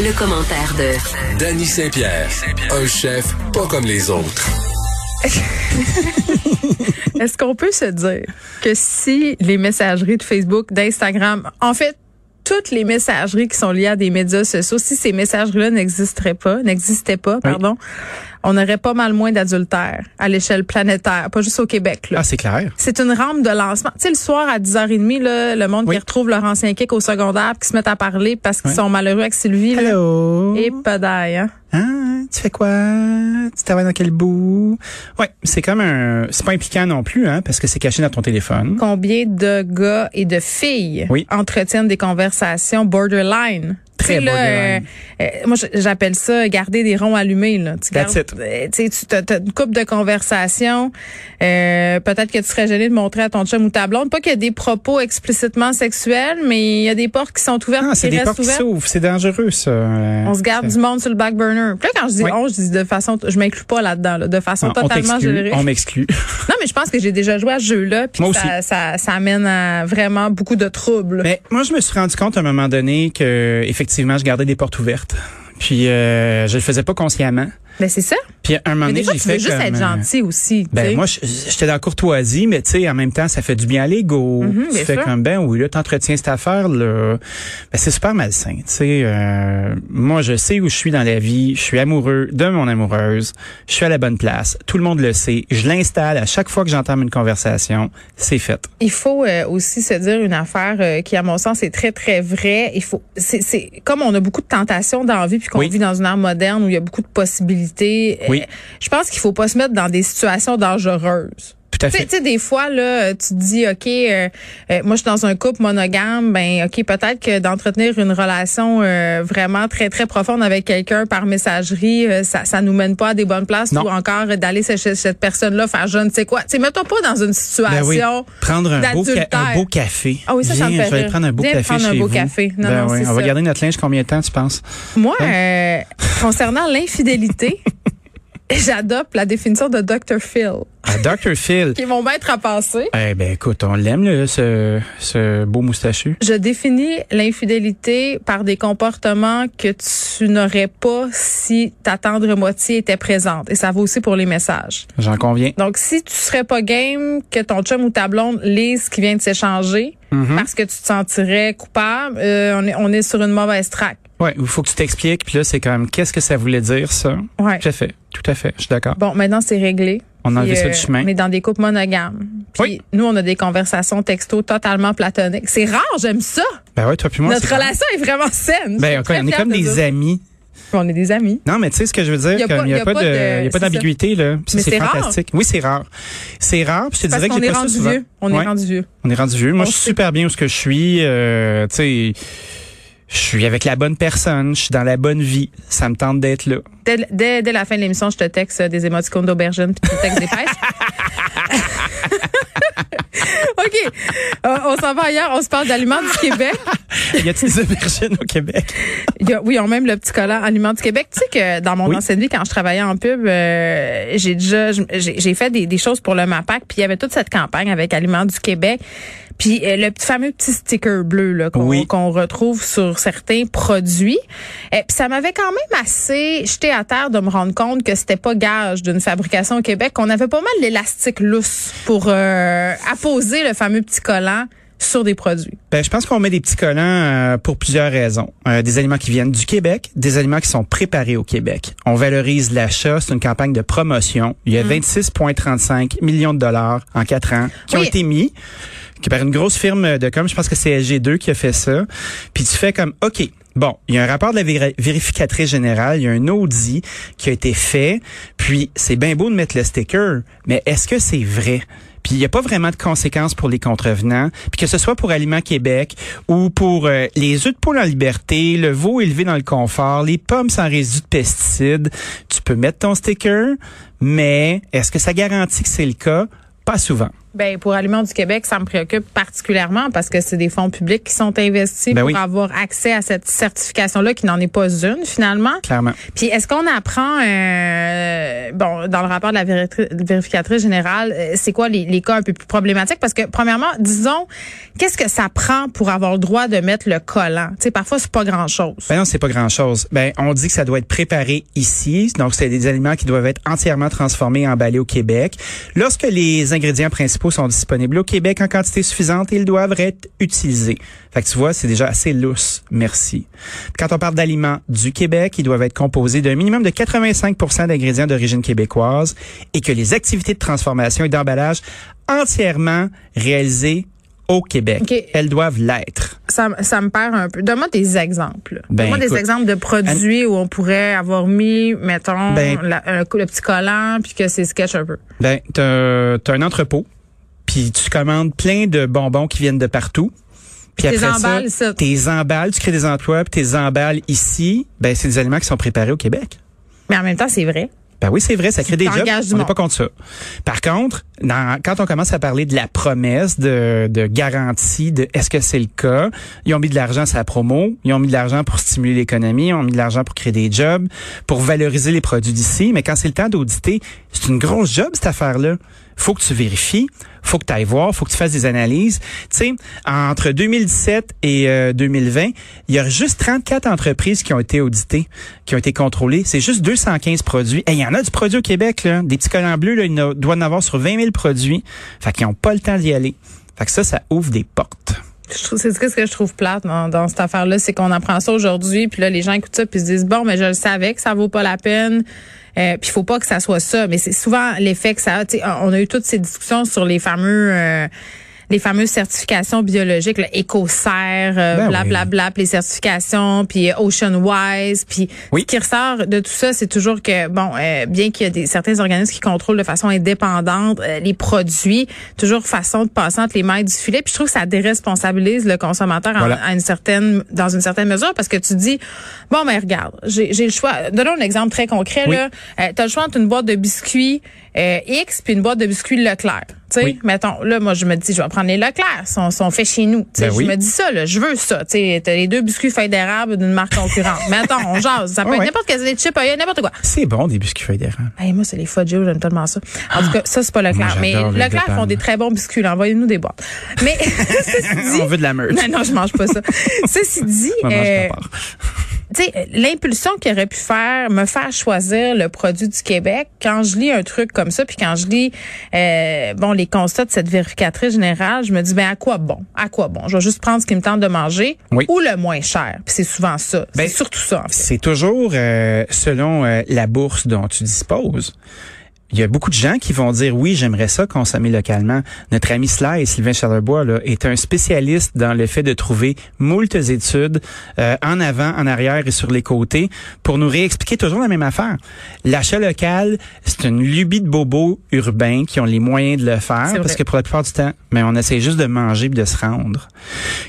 Le, commentaire de Danny Saint-Pierre, un chef pas comme les autres. Est-ce qu'on peut se dire que si les messageries de Facebook, d'Instagram, en fait, toutes les messageries qui sont liées à des médias sociaux, si ces messageries-là n'existeraient pas, n'existaient pas, pardon, on aurait pas mal moins d'adultères à l'échelle planétaire, pas juste au Québec. Là. Ah, c'est clair. C'est une rampe de lancement. Tu sais, le soir à 10h30, là, le monde Oui. qui retrouve leur ancien kick au secondaire, qui se mettent à parler parce qu'ils Oui. sont malheureux avec Sylvie. là. Hello. Et pas d'ail, hein? Hein, tu fais quoi? Tu travailles dans quel bout? Ouais, c'est comme un, c'est pas impliquant non plus, hein, parce que c'est caché dans ton téléphone. combien de gars et de filles Oui. entretiennent des conversations borderline? Très là, borderline. euh, euh, moi, j'appelle ça garder des ronds allumés. Là. Tu gardes- euh, tu as, une couple de conversations. Euh, Peut-être que tu serais gêné de montrer à ton chum ou ta blonde. Pas qu'il y a des propos explicitement sexuels, mais il y a des portes qui sont ouvertes Ah, qui c'est des portes qui s'ouvrent. C'est dangereux, ça. On se garde du monde sur le back burner. Puis là, quand je dis Oui. on, je dis de façon, je m'inclus pas là-dedans, là, de façon Non, on totalement générée. On m'exclut. Non, mais je pense que j'ai déjà joué à ce jeu-là, puis ça, ça, ça amène à vraiment beaucoup de troubles. Mais moi, je me suis rendu compte à un moment donné que, effectivement, je gardais des portes ouvertes. Puis, euh, je le faisais pas consciemment. Ben c'est ça. Puis, à un moment donné, j'ai fait juste comme, être euh, gentil aussi. Ben sais. moi, je- j'étais dans la courtoisie, mais tu sais, en même temps, ça fait du bien à l'ego. Mhm, tu fais sûr. comme ben oui, là, t'entretiens cette affaire là. Ben c'est super malsain. Tu sais, euh, moi, je sais où je suis dans la vie. Je suis amoureux de mon amoureuse. Je suis à la bonne place. Tout le monde le sait. Je l'installe à chaque fois que j'entame une conversation. C'est fait. Il faut euh, aussi se dire une affaire euh, qui, à mon sens, est très, très vraie. Il faut, c'est, c'est comme on a beaucoup de tentations dans la vie, puis qu'on Oui. vit dans une ère moderne où il y a beaucoup de possibilités. euh, Oui. je pense qu'il faut pas se mettre dans des situations dangereuses. Tout à Tu sais, fait. tu sais, des fois, là, tu te dis, OK, euh, euh, moi, je suis dans un couple monogame, ben, OK, peut-être que d'entretenir une relation euh, vraiment très, très profonde avec quelqu'un par messagerie, euh, ça, ça nous mène pas à des bonnes places Non. ou encore d'aller chez chez cette personne-là faire je ne sais quoi. Tu sais, mets-toi pas dans une Ben situation. oui. Prendre un beau, un beau café. Ah oui, ça, ça me Viens, fait je vais aller prendre un beau Viens café prendre un chez beau vous. café. Non, Ben non, oui. On va garder notre linge combien de temps, tu penses? Moi, euh, concernant l'infidélité, j'adopte la définition de Dr. Phil, À Dr. Phil. qui est mon maître à penser. Eh ben écoute, on l'aime là, ce, ce beau moustachu. Je définis l'infidélité par des comportements que tu n'aurais pas si ta tendre moitié était présente. Et ça vaut aussi pour les messages. J'en conviens. Donc, si tu serais pas game que ton chum ou ta blonde lise ce qui vient de s'échanger Mhm. parce que tu te sentirais coupable, euh, on, est, on est sur une mauvaise track. Ouais, il faut que tu t'expliques. Puis là, c'est comme, qu'est-ce que ça voulait dire, ça? Ouais. À fait. Tout à fait. Je suis d'accord. Bon, maintenant, c'est réglé. On a enlevé ça euh, du chemin. On est dans des couples monogames. Puis Oui. nous, on a des conversations texto totalement platoniques. C'est rare, j'aime ça. Ben ouais, toi puis moi. Notre relation est vraiment saine. Ben, on est comme de des amis. On est des amis. Non, mais tu sais ce que je veux dire, il y a, pas d'ambiguïté là. Mais c'est c'est rare. fantastique. Oui, c'est rare. C'est rare. Puis je te dirais que j'ai est pas ça souvent. vieux. On Ouais. est rendu vieux. On est rendu vieux. Moi, On je suis super bien où ce que je suis. Euh, tu sais, je suis avec la bonne personne. Je suis dans la bonne vie. Ça me tente d'être là. Dès, dès, dès la fin de l'émission, je te texte euh, des émoticônes d'aubergine puis tu textes des pêches. OK. Euh, on s'en va ailleurs. On se parle d'aliments du Québec. y a-t-il des aubergines au Québec? Il y a- oui, ont même le petit collant Aliments du Québec. Tu sais que dans mon Oui. ancienne vie, quand je travaillais en pub, euh, j'ai déjà j'ai j'ai fait des, des choses pour le MAPAC, puis il y avait toute cette campagne avec Aliments du Québec. Puis euh, le petit- fameux petit sticker bleu là qu'on Oui. retrouve sur certains produits. Et puis ça m'avait quand même assez jeté à terre de me rendre compte que c'était pas gage d'une fabrication au Québec, qu'on avait pas mal l'élastique lousse pour euh, apposer le fameux petit collant sur des produits. Ben, je pense qu'on met des petits collants euh, pour plusieurs raisons. Euh, des aliments qui viennent du Québec, des aliments qui sont préparés au Québec. On valorise l'achat, c'est une campagne de promotion. Il y a 26,35 millions de dollars en quatre ans qui ont été mis qui par une grosse firme de com, je pense que c'est SG2 qui a fait ça. Puis tu fais comme OK, Bon, il y a un rapport de la véri- vérificatrice générale, il y a un audit qui a été fait, puis c'est bien beau de mettre le sticker, mais est-ce que c'est vrai? puis il n'y a pas vraiment de conséquences pour les contrevenants, puis que ce soit pour Aliments Québec ou pour euh, les œufs de poule en liberté, le veau élevé dans le confort, les pommes sans résidus de pesticides, tu peux mettre ton sticker, mais est-ce que ça garantit que c'est le cas? Pas souvent. Ben pour Aliments du Québec, ça me préoccupe particulièrement parce que c'est des fonds publics qui sont investis Ben pour oui. avoir accès à cette certification-là qui n'en est pas une finalement. Clairement. Puis est-ce qu'on apprend, euh, bon, dans le rapport de la véri- vérificatrice générale, euh, c'est quoi les, les cas un peu plus problématiques? Parce que premièrement, disons, qu'est-ce que ça prend pour avoir le droit de mettre le collant? Tu sais, parfois c'est pas grand-chose. Ben non, c'est pas grand-chose. Ben, on dit que ça doit être préparé ici. Donc, c'est des aliments qui doivent être entièrement transformés et emballés au Québec. Lorsque les ingrédients principaux sont disponibles au Québec en quantité suffisante, ils doivent être utilisés. Fait que tu vois, c'est déjà assez lousse. Merci. Quand on parle d'aliments du Québec, ils doivent être composés d'un minimum de 85% d'ingrédients d'origine québécoise et que les activités de transformation et d'emballage entièrement réalisées au Québec. Elles doivent l'être. Ça, ça me perd un peu. Donne-moi des exemples. Ben, Donne-moi des exemples de produits où on pourrait avoir mis, mettons, Ben- la- un coup- le petit collant puis que c'est sketch un peu. Ben, t'as as un entrepôt, puis tu commandes plein de bonbons qui viennent de partout. Puis T'es après emballes, ça, ça. t'es emballes, tu crées des emplois, puis t'es emballes ici. Ben, c'est des aliments qui sont préparés au Québec. Mais en même temps, c'est vrai. Ben oui, c'est vrai, ça crée des jobs. On n'est pas contre ça. Par contre, dans- quand on commence à parler de la promesse de, de garantie de est-ce que c'est le cas, ils ont mis de l'argent sur la promo, ils ont mis de l'argent pour stimuler l'économie, ils ont mis de l'argent pour créer des jobs, pour valoriser les produits d'ici. Mais quand c'est le temps d'auditer, c'est une grosse job cette affaire-là. Faut que tu vérifies, faut que tu ailles voir, faut que tu fasses des analyses. Tu sais, entre 2017 et euh, 2020, il y a juste 34 entreprises qui ont été auditées, qui ont été contrôlées. C'est juste 215 produits. Et il y en a du produit au Québec, là. Des petits collants bleus, là, il doit en avoir sur 20 000 produits. Fait qu'ils n'ont pas le temps d'y aller. Fait que ça, ça ouvre des portes. Je trouve, c'est ce que je trouve plate dans, dans cette affaire-là, c'est qu'on apprend ça aujourd'hui, puis là les gens écoutent ça puis se disent bon, mais je le savais que ça vaut pas la peine. Euh, puis il faut pas que ça soit ça, mais c'est souvent l'effet que ça a. On a eu toutes ces discussions sur les fameux euh, les fameuses certifications biologiques, EcoCert, euh, Ben oui. blablabla, puis les certifications, puis euh, OceanWise, puis Oui. ce qui ressort de tout ça, c'est toujours que bon, euh, bien qu'il y a des certains organismes qui contrôlent de façon indépendante euh, les produits, toujours façon de passer entre les mailles du filet. Puis je trouve que ça déresponsabilise le consommateur en- Voilà. à une certaine, dans une certaine mesure, parce que tu dis bon, mais regarde, j'ai j'ai le choix. Donnons un exemple très concret Oui. là. Euh, T'as le choix entre une boîte de biscuits euh, X puis une boîte de biscuits Leclerc. Tu sais, Oui. mettons, là, moi, je me dis, je vais prendre les Leclerc, sont, sont faits chez nous. Ben je oui. me dis ça, là, je veux ça. Tu sais, t'as les deux biscuits feuilles d'érable d'une marque concurrente. mettons, on jase. Ça peut être ouais. n'importe quel des chips, n'importe quoi. C'est bon, des biscuits feuilles d'érable. Hey, moi, c'est les Fudgeo, j'aime tellement ça. En tout cas, ça, c'est pas Leclerc. Moi, mais Leclerc font des très bons biscuits. Envoyez-nous des boîtes. Mais, ceci dit. On veut de la meute. Non, non, je mange pas ça. Ceci dit, Moi, euh. Tu sais, l'impulsion qui aurait pu faire, me faire choisir le produit du Québec, quand je lis un truc comme ça, puis quand je lis, euh, bon, les constats de cette vérificatrice générale, je me dis, ben à quoi bon? À quoi bon? Je vais juste prendre ce qui me tente de manger Oui. ou le moins cher. Puis c'est souvent ça. Ben, c'est surtout ça, en fait. C'est toujours euh, selon euh, la bourse dont tu disposes. Il y a beaucoup de gens qui vont dire oui, j'aimerais ça consommer localement. Notre ami Sly, Sylvain Charlebois, là, est un spécialiste dans le fait de trouver moultes études euh, en avant, en arrière et sur les côtés pour nous réexpliquer toujours la même affaire. L'achat local, c'est une lubie de bobos urbains qui ont les moyens de le faire parce que pour la plupart du temps, mais on essaie juste de manger et de se rendre.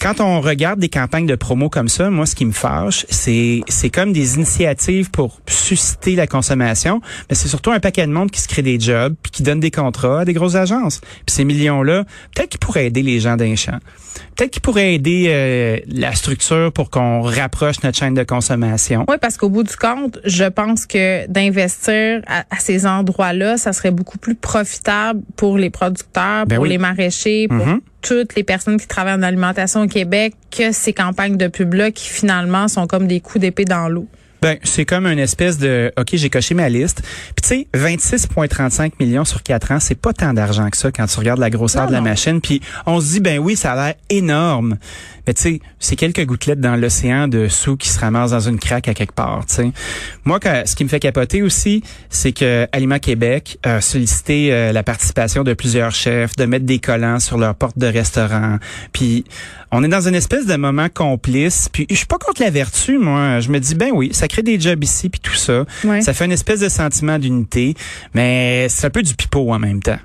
Quand on regarde des campagnes de promo comme ça, moi, ce qui me fâche, c'est c'est comme des initiatives pour susciter la consommation, mais c'est surtout un paquet de monde qui se crée des jobs puis qui donne des contrats à des grosses agences. Puis ces millions-là, peut-être qu'ils pourraient aider les gens d'un champ. Peut-être qu'ils pourraient aider euh, la structure pour qu'on rapproche notre chaîne de consommation. Oui, parce qu'au bout du compte, je pense que d'investir à, à ces endroits-là, ça serait beaucoup plus profitable pour les producteurs, Ben pour oui. les maraîchers, pour Mhm. toutes les personnes qui travaillent en alimentation au Québec que ces campagnes de pub-là qui finalement sont comme des coups d'épée dans l'eau. Ben, c'est comme une espèce de OK, j'ai coché ma liste. Puis tu sais, 26.35 millions sur 4 ans, c'est pas tant d'argent que ça quand tu regardes la grosseur Non, de la non. machine. Puis on se dit ben oui, ça a l'air énorme. Mais tu sais, c'est quelques gouttelettes dans l'océan de sous qui se ramassent dans une craque à quelque part, tu sais. Moi que- ce qui me fait capoter aussi, c'est que Aliment Québec a sollicité euh, la participation de plusieurs chefs de mettre des collants sur leur porte de restaurant. Puis on est dans une espèce de moment complice. Puis je suis pas contre la vertu, moi. Je me dis ben oui, ça crée des jobs ici puis tout ça. Ouais. Ça fait une espèce de sentiment d'unité, mais c'est un peu du pipeau en même temps.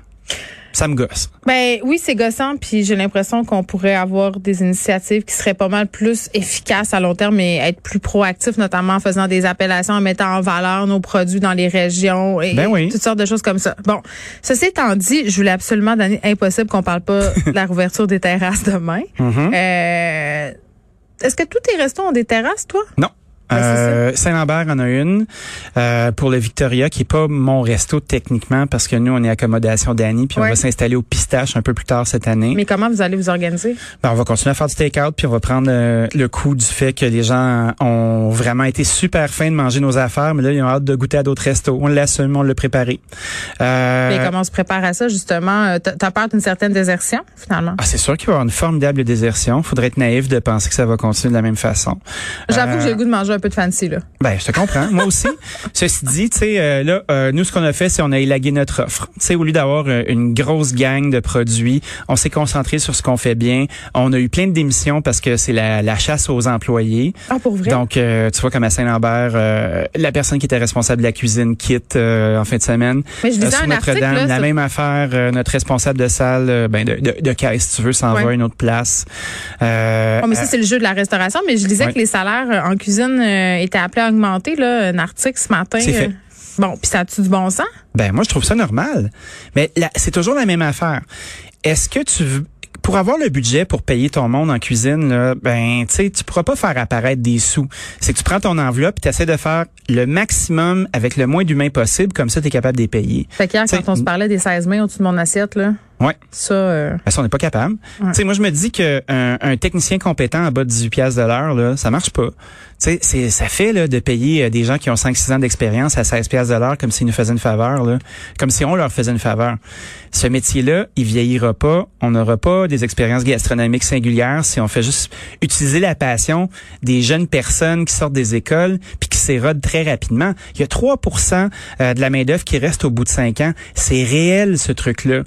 Ça me gosse. Ben oui, c'est gossant, puis j'ai l'impression qu'on pourrait avoir des initiatives qui seraient pas mal plus efficaces à long terme et être plus proactifs, notamment en faisant des appellations, en mettant en valeur nos produits dans les régions et Ben oui. toutes sortes de choses comme ça. Bon, ceci étant dit, je voulais absolument donner impossible qu'on parle pas de la rouverture des terrasses demain. Mm-hmm. Euh, Est-ce que tous tes restos ont des terrasses, toi? Non. Euh, Saint-Lambert en a une euh, pour le Victoria, qui est pas mon resto techniquement, parce que nous, on est accommodation d'Annie, puis on Ouais. va s'installer au Pistache un peu plus tard cette année. Mais comment vous allez vous organiser? Ben, on va continuer à faire du take-out, puis on va prendre euh, le coup du fait que les gens ont vraiment été super fins de manger nos affaires, mais là, ils ont hâte de goûter à d'autres restos. On l'assume, on l'a préparé. Euh, Mais comment on se prépare à ça, justement? T'as peur d'une certaine désertion, finalement? ah, c'est sûr qu'il va y avoir une formidable désertion. Faudrait être naïf de penser que ça va continuer de la même façon. J'avoue que j'ai le goût de manger un peu de fancy, là. Ben, je te comprends. Moi aussi. Ceci dit, tu sais, euh, là, euh, nous, ce qu'on a fait, c'est on a élagué notre offre. Tu sais, au lieu d'avoir euh, une grosse gang de produits, on s'est concentré sur ce qu'on fait bien. On a eu plein de démissions parce que c'est la, la chasse aux employés. Ah, pour vrai? Donc, tu vois, comme à Saint-Lambert, la personne qui était responsable de la cuisine quitte en fin de semaine. Mais je sur un article, là, la sur- même affaire. notre responsable de salle, ben de, de, de caisse, si tu veux, s'en Ouais. va à une autre place. Euh, Oh, mais ça, c'est le jeu de la restauration. Mais je Ouais. que les salaires en cuisine euh, étaient appelés à augmenter, là, un article ce matin. Fait. euh. Bon, puis ça a-tu du bon sens? Ben moi je trouve ça normal. Mais c'est toujours la même affaire. Est-ce que tu veux pour avoir le budget pour payer ton monde en cuisine, là, ben, tu sais, tu pourras pas faire apparaître des sous. C'est que tu prends ton enveloppe et tu essaies de faire le maximum avec le moins d'humains possible, comme ça, tu es capable de les payer. Fait qu'hier, quand on se parlait des 16 mai au-dessus de mon assiette, là, Ouais. ça, euh, Ben, ça, on n'est pas capable. Tu sais, moi, je me dis que un, un technicien compétent en bas de 18 piastres de l'heure, là, ça marche pas. Tu sais, c'est, ça fait, là, de payer euh, des gens qui ont 5-6 ans d'expérience à 16 piastres de l'heure comme s'ils nous faisaient une faveur, là. Comme si on leur faisait une faveur. Ce métier-là, il vieillira pas. On n'aura pas des expériences gastronomiques singulières si on fait juste utiliser la passion des jeunes personnes qui sortent des écoles puis qui s'érodent très rapidement. Il y a 3% euh, de la main-d'œuvre qui reste au bout de 5 ans. C'est réel, ce truc-là.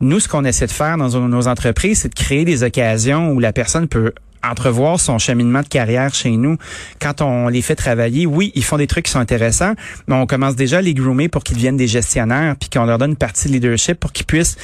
Nous, ce qu'on essaie de faire dans nos entreprises, c'est de créer des occasions où la personne peut entrevoir son cheminement de carrière chez nous. Quand on les fait travailler, oui, ils font des trucs qui sont intéressants, mais on commence déjà à les groomer pour qu'ils deviennent des gestionnaires, puis qu'on leur donne une partie de leadership pour qu'ils puissent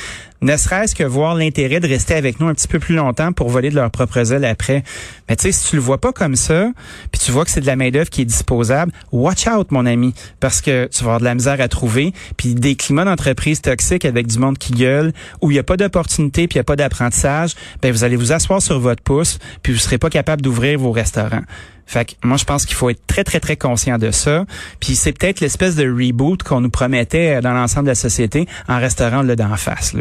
ne serait-ce que voir l'intérêt de rester avec nous un petit peu plus longtemps pour voler de leurs propres ailes après. Mais tu sais, si tu le vois pas comme ça, puis tu vois que c'est de la main-d'œuvre qui est disposable, watch out, mon ami, parce que tu vas avoir de la misère à trouver, puis des climats d'entreprise toxiques avec du monde qui gueule, où il n'y a pas d'opportunité, puis il n'y a pas d'apprentissage, ben vous allez vous asseoir sur votre pouce, puis vous serez pas capable d'ouvrir vos restaurants. Fait que moi, je pense qu'il faut être très, très, très conscient de ça. Puis c'est peut-être l'espèce de reboot qu'on nous promettait dans l'ensemble de la société en restaurant là d'en face.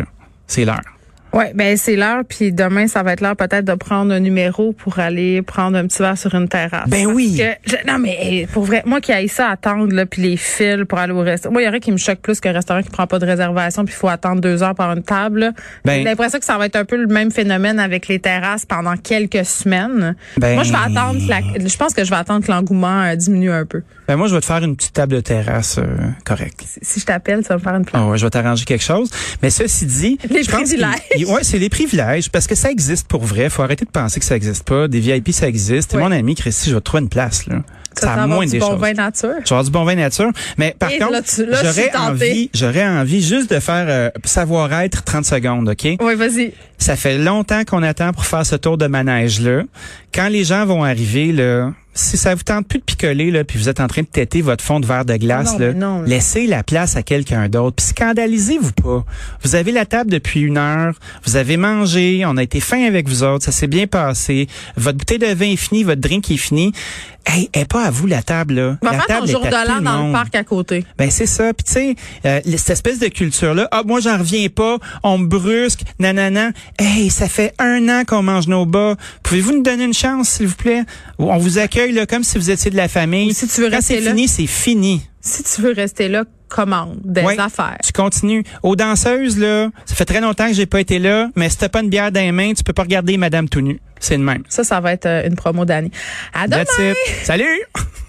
C'est l'heure. Ouais, ben c'est l'heure, puis demain, ça va être l'heure peut-être de prendre un numéro pour aller prendre un petit verre sur une terrasse. Ben oui. Parce que je- non, mais pour vrai, moi qui aille ça attendre, là, puis les fils pour aller au restaurant. Moi, il y aurait qui me choque plus qu'un restaurant qui prend pas de réservation, puis il faut attendre deux heures par une table. là. Ben- J'ai l'impression que ça va être un peu le même phénomène avec les terrasses pendant quelques semaines. Ben- Moi, je vais attendre que la- je pense que je vais attendre que l'engouement euh, diminue un peu. Ben moi, je vais te faire une petite table de terrasse euh, correcte. Si- Si je t'appelle, ça va me faire une place. Ah ouais, je vais t'arranger quelque chose. Mais ceci dit, Les je pense qu'il- ouais, c'est les privilèges parce que ça existe pour vrai. Faut arrêter de penser que ça existe pas. Des VIP, ça existe. Ouais. mon ami, Christy, je vais te trouver une place là. Ça, a moins du des bon choses. vin nature. Je vais avoir du bon vin nature. Mais par Et contre, tu- j'aurais envie, j'aurais envie juste de faire euh, savoir-être 30 secondes, OK? Oui, vas-y. Ça fait longtemps qu'on attend pour faire ce tour de manège-là. Quand les gens vont arriver, là, si ça vous tente plus de picoler, là, puis vous êtes en train de têter votre fond de verre de glace, Non, là, mais non, là. laissez la place à quelqu'un d'autre. Puis scandalisez-vous pas. Vous avez la table depuis une heure, vous avez mangé, on a été fin avec vous autres, ça s'est bien passé. Votre bouteille de vin est finie, votre drink est fini. Hey, est pas à vous la table, là. Va la faire ton table jour est de à l'an dans le parc à côté. Ben c'est ça. Puis tu sais, euh, cette espèce de culture-là, ah moi j'en reviens pas, on me brusque, nanana. Hey, ça fait un an qu'on mange nos bas. Pouvez-vous nous donner une chance, s'il vous plaît? On vous accueille là, comme si vous étiez de la famille. Ou si tu veux Quand rester c'est là. fini, c'est fini. Si tu veux rester là, commande des affaires. Tu continues. Aux danseuses, là, ça fait très longtemps que j'ai pas été là, mais si t'as pas une bière dans les mains, tu peux pas regarder Madame tout nu. C'est le même. Ça, ça va être euh, une promo d'année. À demain! That's it. Salut!